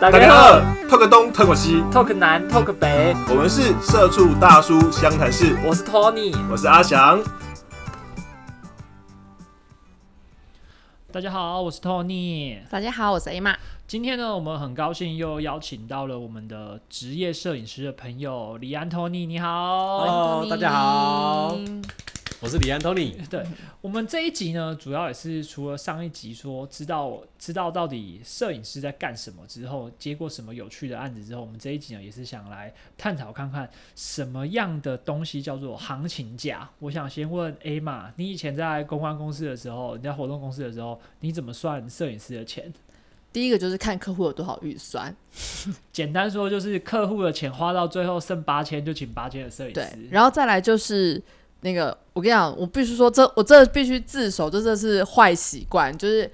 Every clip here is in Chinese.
大家好，talk 东 talk 西，talk 南 talk 北，我们是社畜大叔湘潭市。我是 Tony，我是阿翔。大家好，我是 Tony。大家好，我是 A 玛。今天呢，我们很高兴又邀请到了我们的职业摄影师的朋友李安 Tony，你好。Hello，大家好。我是李安 Tony。对我们这一集呢，主要也是除了上一集说知道知道到底摄影师在干什么之后，接过什么有趣的案子之后，我们这一集呢也是想来探讨看看什么样的东西叫做行情价。我想先问 A 嘛，你以前在公关公司的时候，你在活动公司的时候，你怎么算摄影师的钱？第一个就是看客户有多少预算，简单说就是客户的钱花到最后剩八千，就请八千的摄影师。对，然后再来就是。那个，我跟你讲，我必须说，这我这必须自首，这这是坏习惯。就是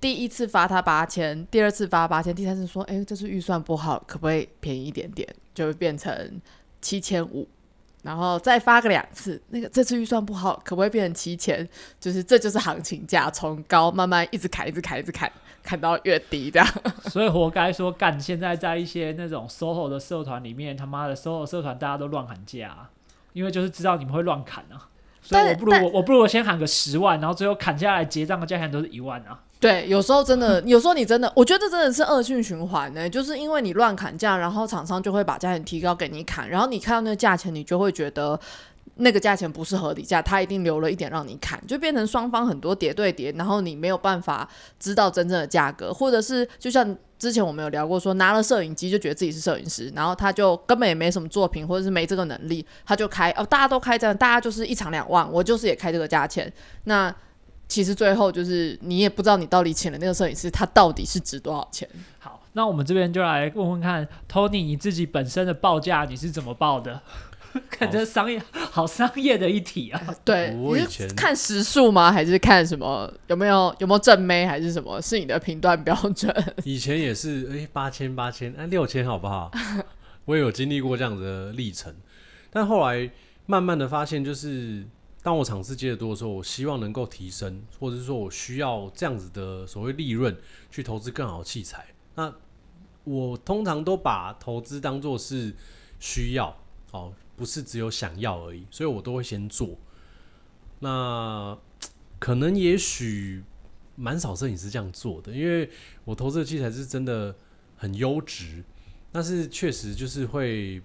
第一次发他八千，第二次发八千，第三次说，哎，这次预算不好，可不可以便宜一点点？就会变成七千五，然后再发个两次，那个这次预算不好，可不可以变成七千？就是这就是行情价，从高慢慢一直砍，一直砍，一直砍，砍到越低这样。所以活该说干。现在在一些那种 SOHO 的社团里面，他妈的 SOHO 社团大家都乱喊价。因为就是知道你们会乱砍啊，所以我不如我我不如我先喊个十万，然后最后砍下来结账的价钱都是一万啊。对，有时候真的，有时候你真的，我觉得真的是恶性循环呢，就是因为你乱砍价，然后厂商就会把价钱提高给你砍，然后你看到那个价钱，你就会觉得。那个价钱不是合理价，他一定留了一点让你砍，就变成双方很多叠对叠，然后你没有办法知道真正的价格，或者是就像之前我们有聊过，说拿了摄影机就觉得自己是摄影师，然后他就根本也没什么作品，或者是没这个能力，他就开哦，大家都开这样，大家就是一场两万，我就是也开这个价钱，那其实最后就是你也不知道你到底请了那个摄影师，他到底是值多少钱。好，那我们这边就来问问看，Tony 你自己本身的报价你是怎么报的？看这商业好商业的一体啊！对，你是看时数吗？还是看什么？有没有有没有正妹？还是什么？是你的评断标准？以前也是，哎，八千八千，哎，六千好不好？我也有经历过这样的历程，但后来慢慢的发现，就是当我场次接的多的时候，我希望能够提升，或者是说我需要这样子的所谓利润去投资更好的器材。那我通常都把投资当做是需要，哦。不是只有想要而已，所以我都会先做。那可能也许蛮少摄影师这样做的，因为我投资的器材是真的很优质，但是确实就是会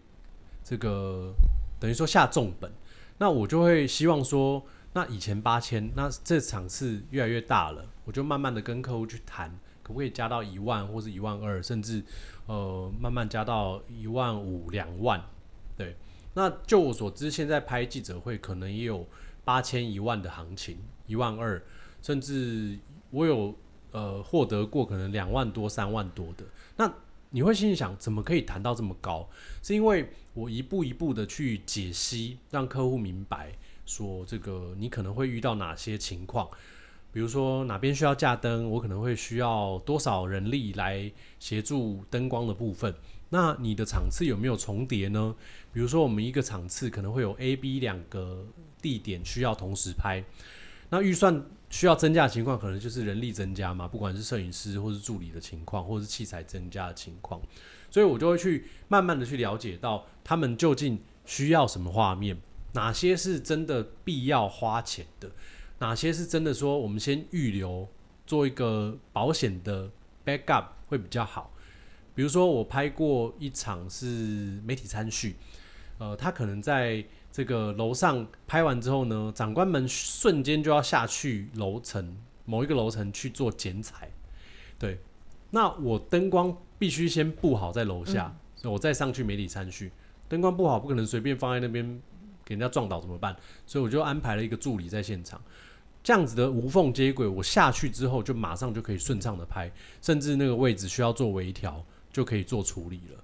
这个等于说下重本。那我就会希望说，那以前八千，那这场次越来越大了，我就慢慢的跟客户去谈，可不可以加到一万或是一万二，甚至呃慢慢加到一万五、两万，对。那就我所知，现在拍记者会可能也有八千一万的行情，一万二，甚至我有呃获得过可能两万多、三万多的。那你会心里想，怎么可以谈到这么高？是因为我一步一步的去解析，让客户明白说这个你可能会遇到哪些情况，比如说哪边需要架灯，我可能会需要多少人力来协助灯光的部分。那你的场次有没有重叠呢？比如说，我们一个场次可能会有 A、B 两个地点需要同时拍，那预算需要增加的情况，可能就是人力增加嘛，不管是摄影师或是助理的情况，或是器材增加的情况，所以我就会去慢慢的去了解到他们究竟需要什么画面，哪些是真的必要花钱的，哪些是真的说我们先预留做一个保险的 backup 会比较好。比如说，我拍过一场是媒体参叙，呃，他可能在这个楼上拍完之后呢，长官们瞬间就要下去楼层某一个楼层去做剪彩，对，那我灯光必须先布好在楼下，所以我再上去媒体参叙，灯光不好不可能随便放在那边给人家撞倒怎么办？所以我就安排了一个助理在现场，这样子的无缝接轨，我下去之后就马上就可以顺畅的拍，甚至那个位置需要做微调。就可以做处理了。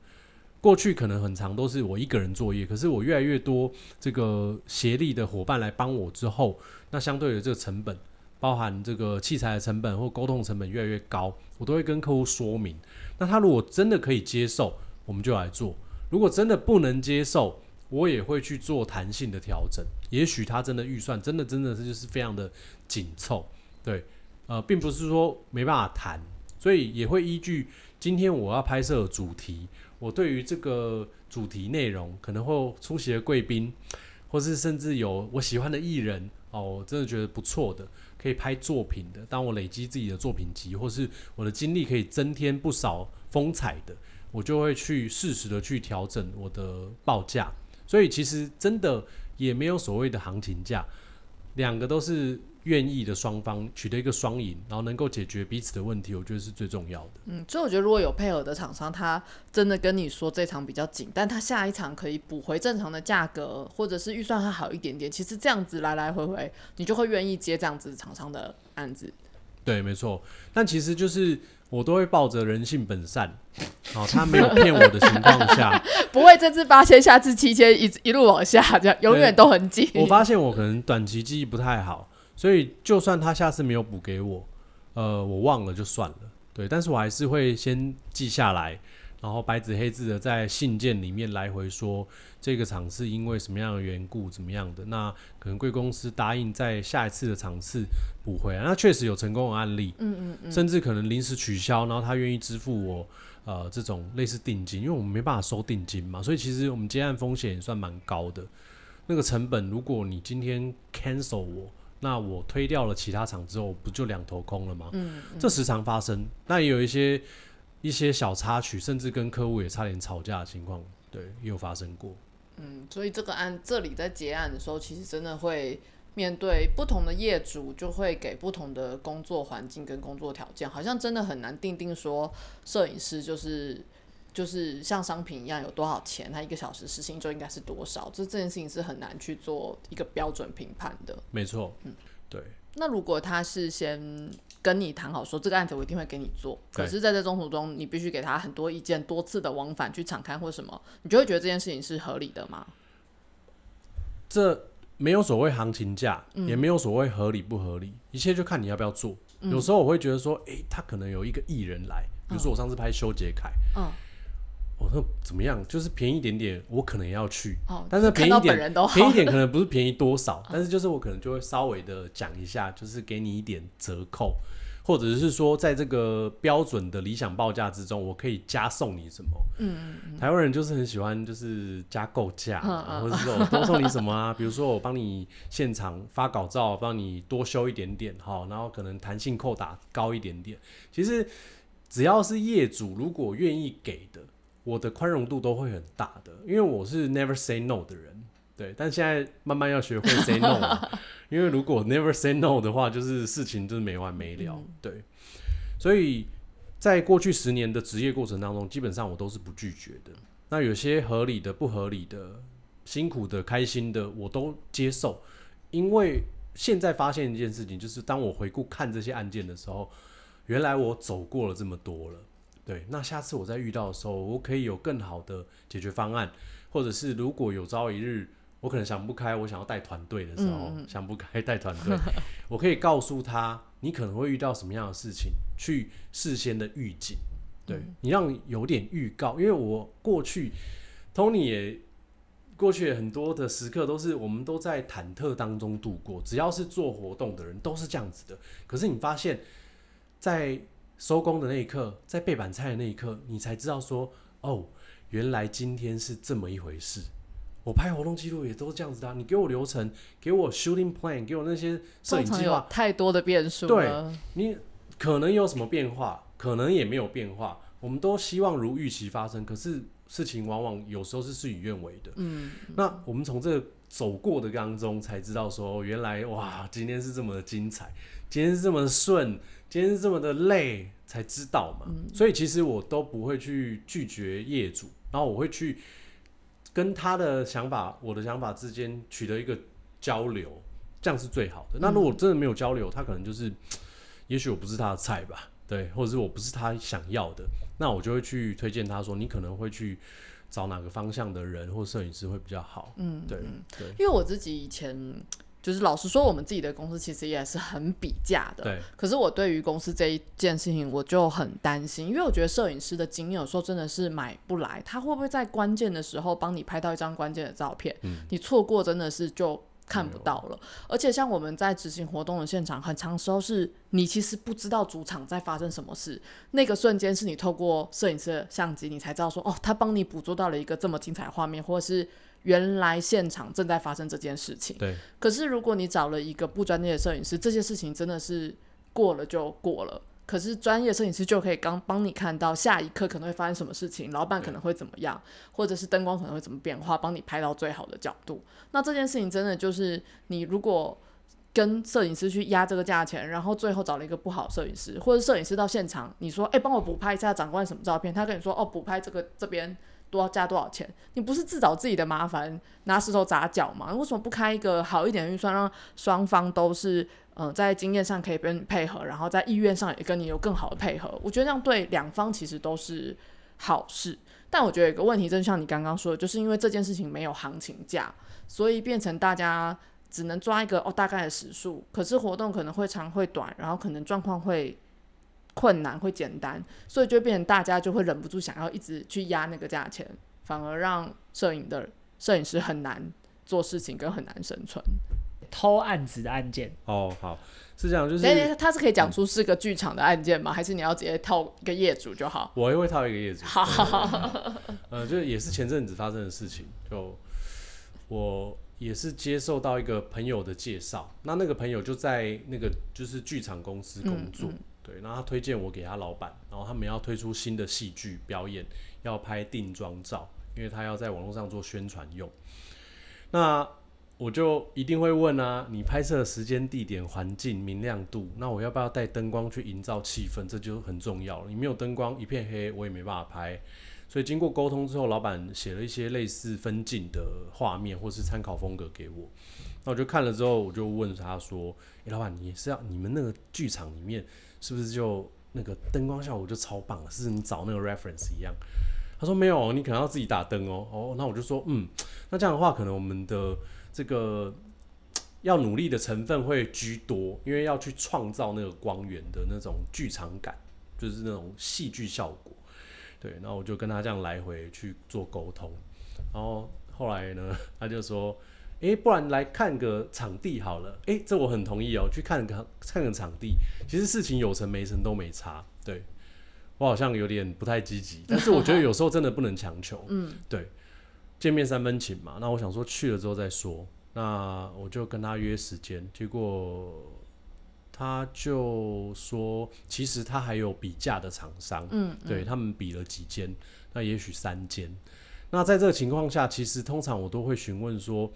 过去可能很长都是我一个人作业，可是我越来越多这个协力的伙伴来帮我之后，那相对的这个成本，包含这个器材的成本或沟通成本越来越高，我都会跟客户说明。那他如果真的可以接受，我们就来做；如果真的不能接受，我也会去做弹性的调整。也许他真的预算真的真的是就是非常的紧凑，对，呃，并不是说没办法谈，所以也会依据。今天我要拍摄主题，我对于这个主题内容可能会出席的贵宾，或是甚至有我喜欢的艺人哦，我真的觉得不错的，可以拍作品的。当我累积自己的作品集，或是我的经历可以增添不少风采的，我就会去适时的去调整我的报价。所以其实真的也没有所谓的行情价，两个都是愿意的双方取得一个双赢，然后能够解决彼此的问题，我觉得是最重要的。嗯，所以我觉得如果有配合的厂商，他真的跟你说这场比较紧，但他下一场可以补回正常的价格，或者是预算还好一点点，其实这样子来来回回，你就会愿意接这样子厂商的案子。对，没错。但其实就是我都会抱着人性本善，哦，他没有骗我的情况下，不会这次八千，下次七千，一一路往下，这样永远都很紧。我发现我可能短期记忆不太好，所以就算他下次没有补给我，呃，我忘了就算了。对，但是我还是会先记下来，然后白纸黑字的在信件里面来回说这个场次因为什么样的缘故怎么样的，那可能贵公司答应在下一次的场次补回来，那确实有成功的案例，嗯嗯嗯，甚至可能临时取消，然后他愿意支付我呃这种类似定金，因为我们没办法收定金嘛，所以其实我们接案风险也算蛮高的。那个成本，如果你今天 cancel 我，那我推掉了其他厂之后，不就两头空了吗？嗯，这时常发生。那也有一些一些小插曲，甚至跟客户也差点吵架的情况，对，也有发生过。嗯，所以这个案这里在结案的时候，其实真的会面对不同的业主，就会给不同的工作环境跟工作条件，好像真的很难定定说摄影师就是就是像商品一样有多少钱，他一个小时时薪就应该是多少，这这件事情是很难去做一个标准评判的。没错，嗯，对，那如果他是先跟你谈好说这个案子我一定会给你做，可是在这中途中你必须给他很多意见，多次的往返去敞开或什么，你就会觉得这件事情是合理的吗？这没有所谓行情价，嗯。也没有所谓合理不合理，一切就看你要不要做。有时候我会觉得说，诶，他可能有一个艺人来，比如说我上次拍修杰楷，嗯，我说怎么样，就是便宜一点点，我可能也要去。哦，但是便宜一点，便宜一点可能不是便宜多少，但是就是我可能就会稍微的讲一下，就是给你一点折扣，或者是说在这个标准的理想报价之中，我可以加送你什么。嗯嗯台湾人就是很喜欢就是加购价或者是说我多送你什么啊，比如说我帮你现场发稿照，帮你多修一点点哈，然后可能弹性扣打高一点点。其实只要是业主如果愿意给的，我的宽容度都会很大的，因为我是 never say no 的人。对，但现在慢慢要学会 say no 了，因为如果 never say no 的话，就是事情就是没完没了。嗯对，所以在过去十年的职业过程当中，基本上我都是不拒绝的。那有些合理的、不合理的、辛苦的、开心的，我都接受。因为现在发现一件事情，就是当我回顾看这些案件的时候，原来我走过了这么多了。对，那下次我再遇到的时候，我可以有更好的解决方案，或者是如果有朝一日我可能想不开，我想要带团队的时候，想不开带团队，我可以告诉他你可能会遇到什么样的事情，去事先的预警，对、你让有点预告，因为我过去 Tony 也过去也很多的时刻都是我们都在忐忑当中度过，只要是做活动的人都是这样子的。可是你发现，在收工的那一刻，在背板菜的那一刻，你才知道说，哦，原来今天是这么一回事。我拍活动记录也都是这样子的啊、你给我流程，给我 shooting plan，给我那些摄影计划，太多的变数对。你可能有什么变化，可能也没有变化。我们都希望如预期发生，可是事情往往有时候是事与愿违的。嗯，那我们从这个走过的当中才知道说，哦原来哇，今天是这么的精彩，今天是这么的顺，今天是这么的累，才知道嘛。所以其实我都不会去拒绝业主，然后我会去跟他的想法、我的想法之间取得一个交流，这样是最好的。那如果真的没有交流，他可能就是，也许我不是他的菜吧，对，或者是我不是他想要的，那我就会去推荐他说，你可能会去找哪个方向的人或摄影师会比较好。嗯，对对因为我自己以前就是老实说，我们自己的公司其实也是很比价的。对，可是我对于公司这一件事情，我就很担心，因为我觉得摄影师的经验有时候真的是买不来，他会不会在关键的时候帮你拍到一张关键的照片？嗯你错过真的是就看不到了。而且像我们在执行活动的现场，很长时候是你其实不知道主场在发生什么事，那个瞬间是你透过摄影师的相机，你才知道说哦，他帮你捕捉到了一个这么精彩的画面，或者是原来现场正在发生这件事情。对，可是如果你找了一个不专业的摄影师，这些事情真的是过了就过了。可是专业摄影师就可以刚帮你看到下一刻可能会发生什么事情，老板可能会怎么样，或者是灯光可能会怎么变化，帮你拍到最好的角度。那这件事情真的就是你如果跟摄影师去压这个价钱，然后最后找了一个不好摄影师，或者摄影师到现场，你说哎帮我补拍一下长官什么照片，他跟你说哦补拍这个这边多要加多少钱，你不是自找自己的麻烦，拿石头砸脚吗？为什么不开一个好一点的预算，让双方都是？嗯，在经验上可以跟你配合，然后在意愿上也跟你有更好的配合。我觉得这样对两方其实都是好事。但我觉得有个问题，正像你刚刚说的，就是因为这件事情没有行情价，所以变成大家只能抓一个哦大概的时数。可是活动可能会长会短，然后可能状况会困难会简单，所以就变成大家就会忍不住想要一直去压那个价钱，反而让摄影的摄影师很难做事情跟很难生存。偷案子的案件哦，好，是这样，就是等等，他是可以讲出是个剧场的案件吗？还是你要直接套一个业主就好？我也会套一个业主。好好好，呃，就也是前阵子发生的事情，就我也是接受到一个朋友的介绍，那那个朋友就在那个就是剧场公司工作，对，那他推荐我给他老板，然后他们要推出新的戏剧表演，要拍定妆照，因为他要在网络上做宣传用，那。我就一定会问啊，你拍摄的时间、地点、环境、明亮度，那我要不要带灯光去营造气氛？这就很重要了。你没有灯光，一片黑，我也没办法拍。所以经过沟通之后，老板写了一些类似分镜的画面或是参考风格给我。那我就看了之后，我就问他说：“诶，老板，你是要你们那个剧场里面是不是就那个灯光效果就超棒？是你找那个 reference 一样？”他说：“没有，你可能要自己打灯哦。”哦，那我就说：“嗯，那这样的话，可能我们的。”这个要努力的成分会居多，因为要去创造那个光源的那种剧场感，就是那种戏剧效果。对，然后我就跟他这样来回去做沟通，然后后来呢，他就说：“诶，不然来看个场地好了。”诶，这我很同意哦，去看个看个场地，其实事情有成没成都没差。对我好像有点不太积极，但是我觉得有时候真的不能强求。嗯，对。见面三分情嘛，那我想说去了之后再说，那我就跟他约时间，结果他就说其实他还有比价的厂商，嗯，对他们比了几间，那也许三间，那在这个情况下，其实通常我都会询问说，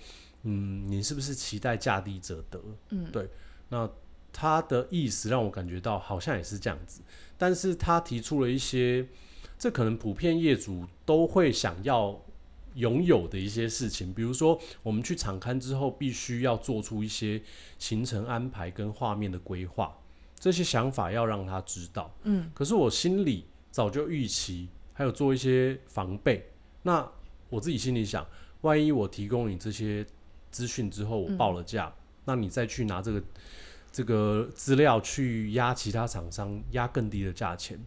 嗯，你是不是期待价低者得？嗯，对，那他的意思让我感觉到好像也是这样子，但是他提出了一些，这可能普遍业主都会想要。拥有的一些事情，比如说我们去场刊之后，必须要做出一些行程安排跟画面的规划，这些想法要让他知道。嗯，可是我心里早就预期，还有做一些防备。那我自己心里想，万一我提供你这些资讯之后，我报了价，那你再去拿这个这个资料去压其他厂商，压更低的价钱，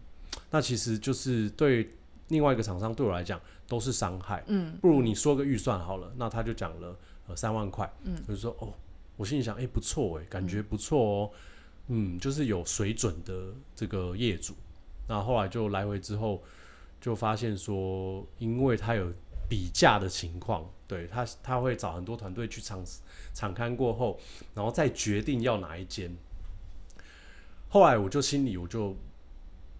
那其实就是对另外一个厂商对我来讲。都是伤害，嗯，不如你说个预算好了，那他就讲了呃三万块，嗯，就说哦，我心里想，哎不错哎，感觉不错哦，嗯，就是有水准的这个业主，那后来就来回之后就发现说，因为他有比价的情况，对他他会找很多团队去场场刊过后，然后再决定要哪一间，后来我就心里我就。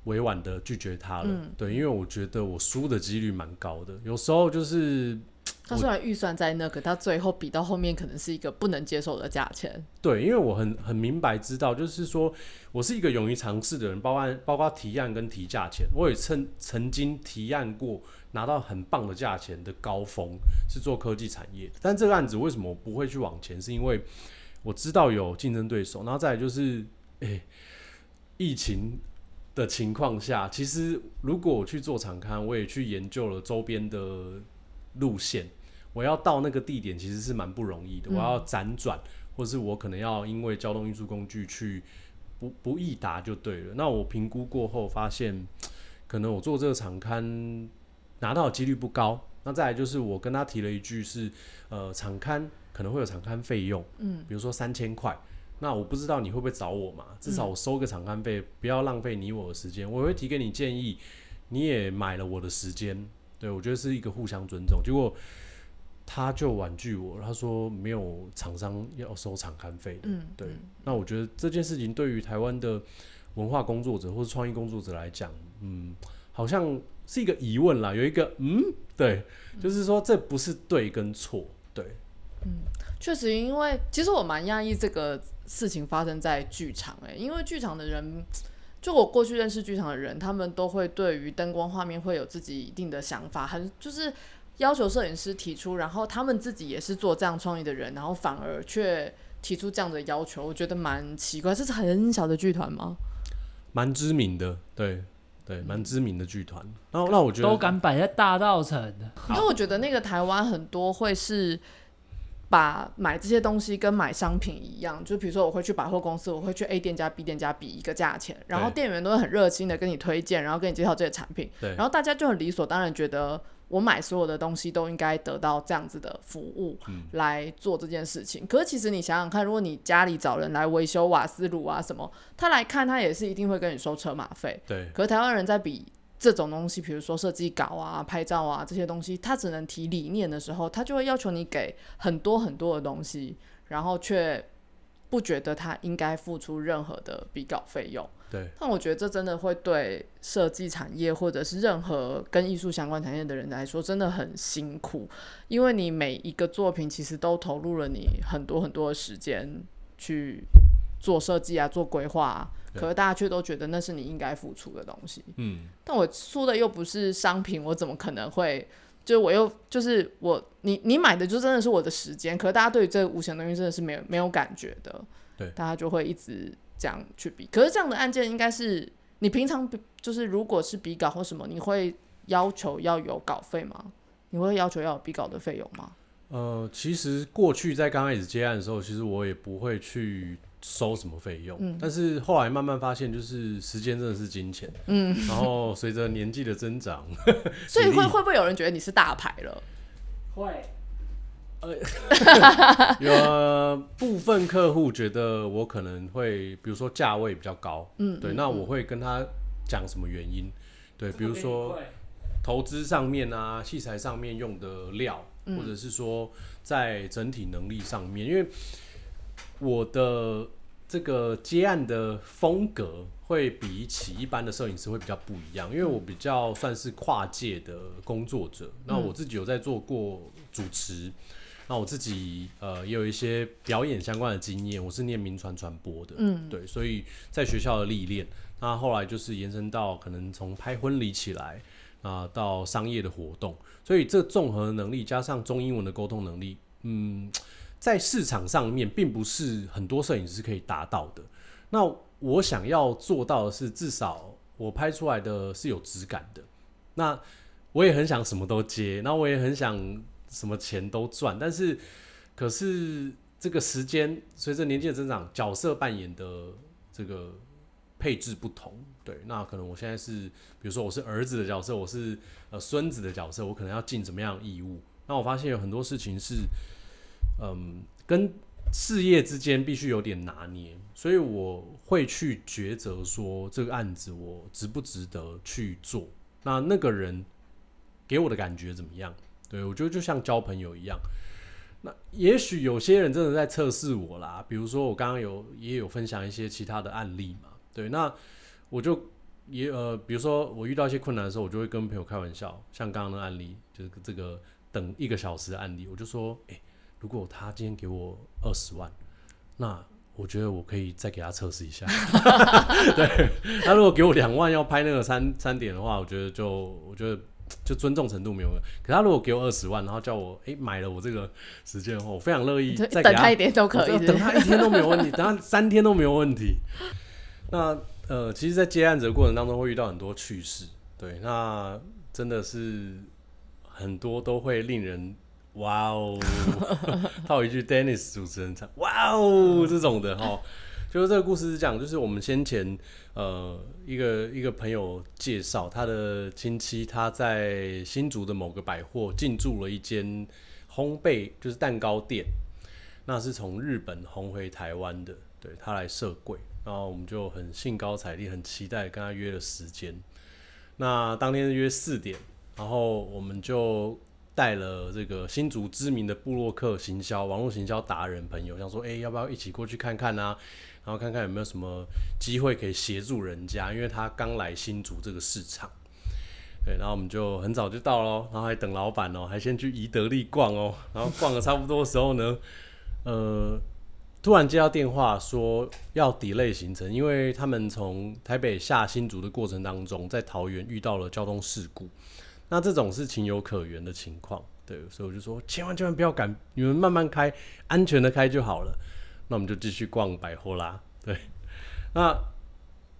委婉的拒绝他了，对，因为我觉得我输的几率蛮高的。有时候就是 他虽然预算在那，可他最后比到后面可能是一个不能接受的价钱。对，因为我很很明白知道，就是说我是一个勇于尝试的人，包括包括提案跟提价钱。我也曾曾经提案过拿到很棒的价钱的高峰，是做科技产业。但这个案子为什么我不会去往前？是因为我知道有竞争对手，然后再来就是，诶，疫情。的情况下，其实如果我去做场刊，我也去研究了周边的路线，我要到那个地点其实是蛮不容易的。我要辗转，或是我可能要因为交通运输工具去不不易达就对了。那我评估过后发现，可能我做这个场刊拿到的几率不高。那再来就是我跟他提了一句是，呃，场刊可能会有场刊费用，嗯，比如说三千块。那我不知道你会不会找我嘛？至少我收个场刊费，不要浪费你我的时间。我会提给你建议，你也买了我的时间，对我觉得是一个互相尊重。结果他就婉拒我，他说没有厂商要收场刊费的。嗯，对嗯那我觉得这件事情对于台湾的文化工作者或者创意工作者来讲，嗯，好像是一个疑问啦，有一个嗯，对，就是说这不是对跟错，对，确实，因为其实我蛮讶异这个事情发生在剧场，哎，因为剧场的人，就我过去认识剧场的人，他们都会对于灯光画面会有自己一定的想法，很就是要求摄影师提出，然后他们自己也是做这样创意的人，然后反而却提出这样的要求，我觉得蛮奇怪。这是很小的剧团吗？蛮知名的，对对，蛮知名的剧团。然后那我觉得都敢摆在大道城，因为我觉得那个台湾很多会是把买这些东西跟买商品一样，就比如说我会去百货公司，我会去 A 店加 B 店加比一个价钱，然后店员都会很热心的跟你推荐，然后跟你介绍这些产品，对。然后大家就很理所当然觉得我买所有的东西都应该得到这样子的服务嗯。来做这件事情。可是其实你想想看，如果你家里找人来维修瓦斯炉啊什么，他来看他也是一定会跟你收车马费。对。可是台湾人在比这种东西，比如说设计稿啊、拍照啊这些东西，他只能提理念的时候，他就会要求你给很多很多的东西，然后却不觉得他应该付出任何的比稿费用。对。但我觉得这真的会对设计产业或者是任何跟艺术相关产业的人来说，真的很辛苦，因为你每一个作品其实都投入了你很多很多的时间去做设计啊、做规划、可是大家却都觉得那是你应该付出的东西。嗯但我出的又不是商品，我怎么可能会？就是我又就是我，你你买的就真的是我的时间，可是大家对于这个无形的东西真的是没有没有感觉的，对大家就会一直这样去比。可是这样的案件应该是你平常比就是如果是比稿或什么，你会要求要有稿费吗？你会要求要有比稿的费用吗？呃，其实过去在刚开始接案的时候，其实我也不会去收什么费用，嗯。但是后来慢慢发现，就是时间真的是金钱，嗯，然后随着年纪的增长，所以会会不会有人觉得你是大牌了？会。呃 有呃部分客户觉得我可能会，比如说价位比较高，嗯，对，嗯那我会跟他讲什么原因，对，比如说投资上面啊，器材上面用的料，嗯。或者是说在整体能力上面，因为我的这个接案的风格会比起一般的摄影师会比较不一样，因为我比较算是跨界的工作者，那我自己有在做过主持。那我自己呃也有一些表演相关的经验，我是念民传传播的，嗯。对，所以在学校的历练，那后来就是延伸到可能从拍婚礼起来，啊、到商业的活动，所以这综合能力加上中英文的沟通能力，嗯，在市场上面并不是很多摄影师可以达到的。那我想要做到的是，至少我拍出来的是有质感的。那我也很想什么都接，那我也很想什么钱都赚，但是可是这个时间随着年纪的增长，角色扮演的这个配置不同。对，那可能我现在是，比如说我是儿子的角色，我是呃孙子的角色，我可能要尽怎么样的义务？那我发现有很多事情是，嗯，跟事业之间必须有点拿捏，所以我会去抉择说这个案子我值不值得去做。那那个人给我的感觉怎么样？对我觉得就像交朋友一样。那也许有些人真的在测试我啦，比如说我刚刚有也有分享一些其他的案例嘛，对，那我就也呃，比如说我遇到一些困难的时候，我就会跟朋友开玩笑，像刚刚的案例，就是这个等一个小时的案例，我就说，如果他今天给我二十万，那我觉得我可以再给他测试一下。对，他如果给我两万要拍那个三三点的话，我觉得就我觉得 就尊重程度没有。可他如果给我二十万，然后叫我诶买了我这个时间后，我非常乐意再给等他一点都可以。等他一天都没有问题，等他三天都没有问题。那呃，其实，在接案子的过程当中，会遇到很多趣事，对，那真的是很多都会令人哇哦，套一句 Dennis 主持人唱哇哦这种的哈。就是这个故事是讲，就是我们先前呃一个一个朋友介绍他的亲戚，他在新竹的某个百货进驻了一间烘焙就是蛋糕店。那是从日本红回台湾的，对他来设柜，然后我们就很兴高采烈，很期待跟他约了时间。那当天约四点，然后我们就带了这个新竹知名的布洛克行销、网络行销达人朋友，想说，哎、要不要一起过去看看啊？然后看看有没有什么机会可以协助人家，因为他刚来新竹这个市场。对，然后我们就很早就到咯，然后还等老板哦，还先去宜得利逛哦，然后逛的差不多的时候呢，呃，突然接到电话说要 delay 行程，因为他们从台北下新竹的过程当中，在桃园遇到了交通事故，那这种是情有可原的情况，对，所以我就说千万千万不要赶，你们慢慢开，安全的开就好了。那我们就继续逛百货啦，对，那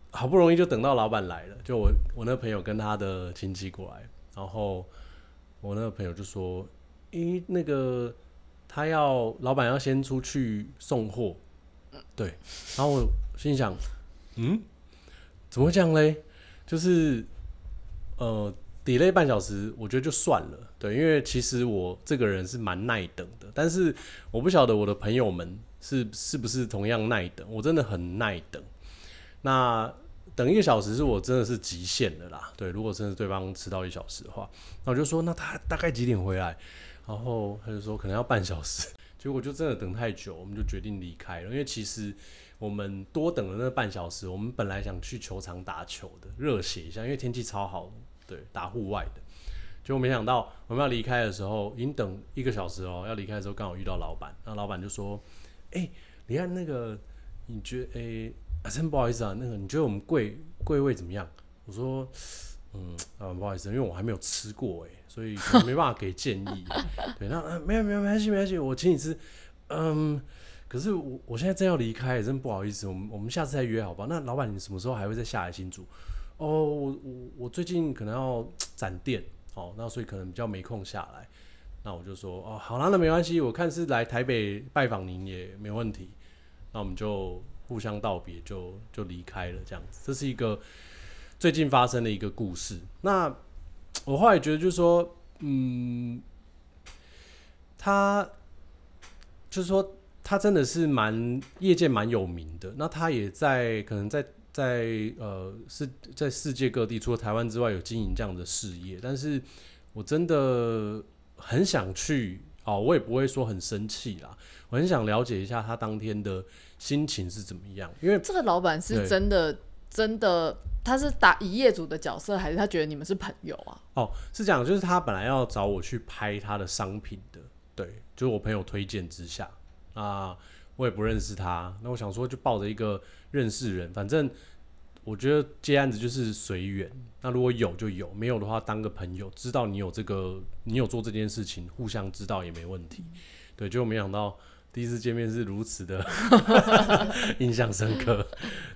好不容易就等到老板来了，就我我那朋友跟他的亲戚过来，然后我那个朋友就说，诶、那个他要老板要先出去送货，对，然后我心想，嗯，怎么会这样嘞？就是呃，delay 半小时，我觉得就算了，对，因为其实我这个人是蛮耐等的，但是我不晓得我的朋友们是是不是同样耐等，我真的很耐等。那等一个小时是我真的是极限的啦，对，如果真的对方迟到一小时的话，那我就说那他大概几点回来？然后他就说可能要半小时，结果就真的等太久，我们就决定离开了。因为其实我们多等了那半小时，我们本来想去球场打球的，热血一下，因为天气超好，对，打户外的。结果没想到我们要离开的时候，已经等一个小时哦，要离开的时候刚好遇到老板，那老板就说：“哎、你看那个，你觉得哎，真不好意思啊，那个你觉得我们柜柜位怎么样？”我说：“嗯，啊不好意思，因为我还没有吃过哎，所以没办法给建议。对，那、没有没有没关系没关系，我请你吃。嗯，可是我我现在正要离开，真不好意思，我们我们下次再约好不好？那老板你什么时候还会再下来新竹？哦，我我我最近可能要 展店，哦，那所以可能比较没空下来。那我就说哦，好啦，那没关系，我看是来台北拜访您也没问题。那我们就互相道别，就就离开了，这样子。这是一个最近发生的一个故事。那 我后来觉得，就是说，嗯，他就是说，他真的是蛮业界蛮有名的。那他也在可能在在呃是在世界各地，除了台湾之外，有经营这样的事业。但是我真的很想去哦，我也不会说很生气啦。我很想了解一下他当天的心情是怎么样，因为这个老板是真的真的，他是打以业主的角色，还是他觉得你们是朋友啊？哦，是这样，就是他本来要找我去拍他的商品的，对，就是我朋友推荐之下，啊，我也不认识他，那我想说就抱着一个认识人，反正我觉得接案子就是随缘，那如果有就有，没有的话当个朋友，知道你有这个，你有做这件事情，互相知道也没问题，对，结果没想到第一次见面是如此的 印象深刻，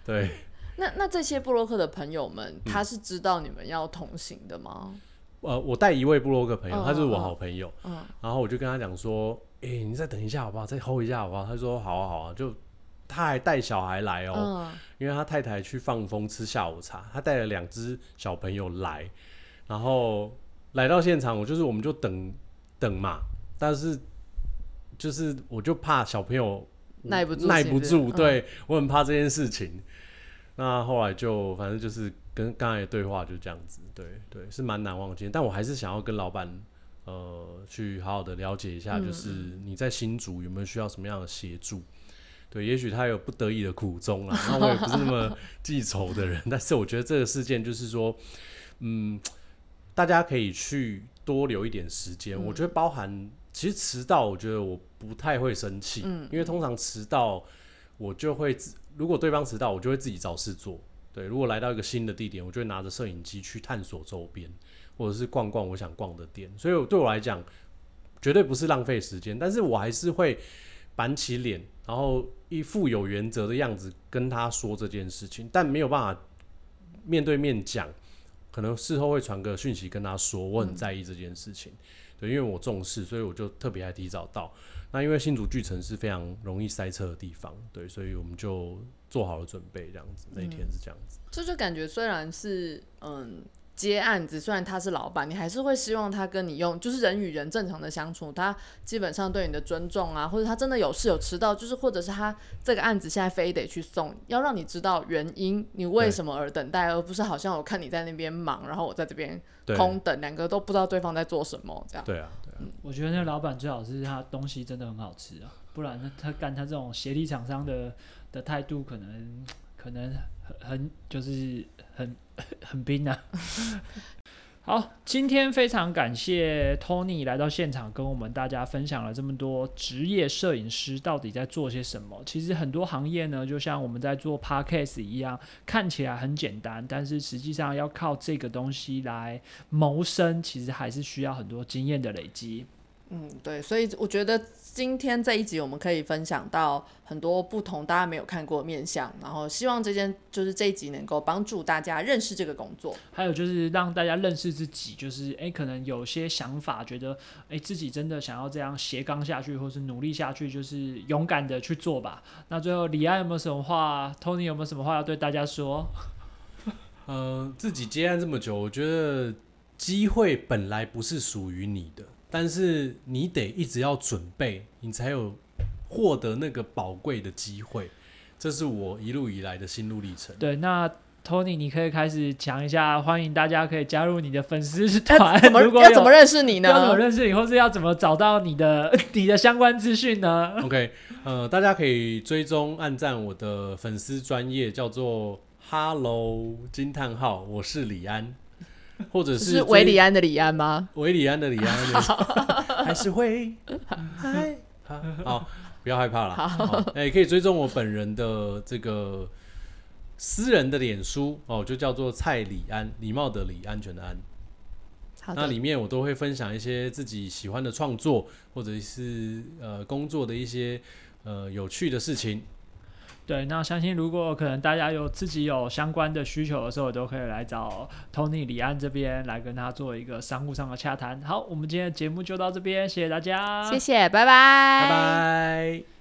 对。那那这些布洛克的朋友嗯们，他是知道你们要同行的吗？呃，我带一位布洛克朋友，嗯他就是我好朋友，嗯然后我就跟他讲说，哎、你再等一下好不好？再 hold 一下好不好？他说好啊好啊，就他还带小孩来哦，嗯，因为他太太去放风吃下午茶，他带了两只小朋友来，然后来到现场，我就是我们就等等嘛，但是就是我就怕小朋友耐不住耐不住，对我很怕这件事情。那后来就反正就是跟刚才的对话就这样子，对对，是蛮难忘的经验。但我还是想要跟老板呃去好好的了解一下，嗯就是你在新竹有没有需要什么样的协助？对，也许他有不得已的苦衷啊，那我也不是那么记仇的人，但是我觉得这个事件就是说，嗯，大家可以去多留一点时间。我觉得包含其实迟到，我觉得我不太会生气，嗯因为通常迟到我就会，如果对方迟到，我就会自己找事做。对，如果来到一个新的地点，我就会拿着摄影机去探索周边，或者是逛逛我想逛的店。所以对我来讲，绝对不是浪费时间，但是我还是会板起脸，然后一副有原则的样子跟他说这件事情，但没有办法面对面讲，可能事后会传个讯息跟他说，我很在意这件事情。对，因为我重视，所以我就特别还提早到。那因为新竹巨城是非常容易塞车的地方，对，所以我们就做好了准备，这样子。那一天是这样子。这就感觉虽然是嗯接案子，虽然他是老板，你还是会希望他跟你用，就是人与人正常的相处，他基本上对你的尊重啊，或者他真的有事有迟到，就是或者是他这个案子现在非得去送，要让你知道原因，你为什么而等待，而不是好像我看你在那边忙，然后我在这边空等，两个都不知道对方在做什么，这样。对啊，对啊，我觉得那个老板最好是他东西真的很好吃啊，不然他他干他这种协力厂商的的态度，可能可能很很就是很 很冰啊。好，今天非常感谢 Tony 来到现场，跟我们大家分享了这么多职业摄影师到底在做些什么。其实很多行业呢，就像我们在做 Podcast 一样，看起来很简单，但是实际上要靠这个东西来谋生，其实还是需要很多经验的累积。嗯，对，所以我觉得今天这一集我们可以分享到很多不同大家没有看过的面相，然后希望这件就是这一集能够帮助大家认识这个工作。还有就是让大家认识自己，就是诶，可能有些想法，觉得诶自己真的想要这样斜杠下去，或是努力下去，就是勇敢的去做吧。那最后李安有没有什么话？Tony 有没有什么话要对大家说？呃，自己接案这么久，我觉得机会本来不是属于你的，但是你得一直要准备，你才有获得那个宝贵的机会。这是我一路以来的心路历程。对，那 Tony 你可以开始讲一下，欢迎大家可以加入你的粉丝要团。怎么 如果要怎么认识你呢要怎么？认识你，或是要怎么找到你的 你的相关资讯呢？OK，呃，大家可以追踪、按赞我的粉丝专业，叫做 Hello 惊叹号，我是李安，或者是维里安的李安吗？维里安的李安，还是会 害怕。好，不要害怕了。好，哎、可以追踪我本人的这个私人的脸书哦，就叫做蔡李安，礼貌的李，安全的安。好，那里面我都会分享一些自己喜欢的创作，或者是呃工作的一些呃有趣的事情。对，那相信如果可能大家有自己有相关的需求的时候，都可以来找 Tony 李安这边来跟他做一个商务上的洽谈。好，我们今天的节目就到这边，谢谢大家，谢谢，拜拜，拜拜。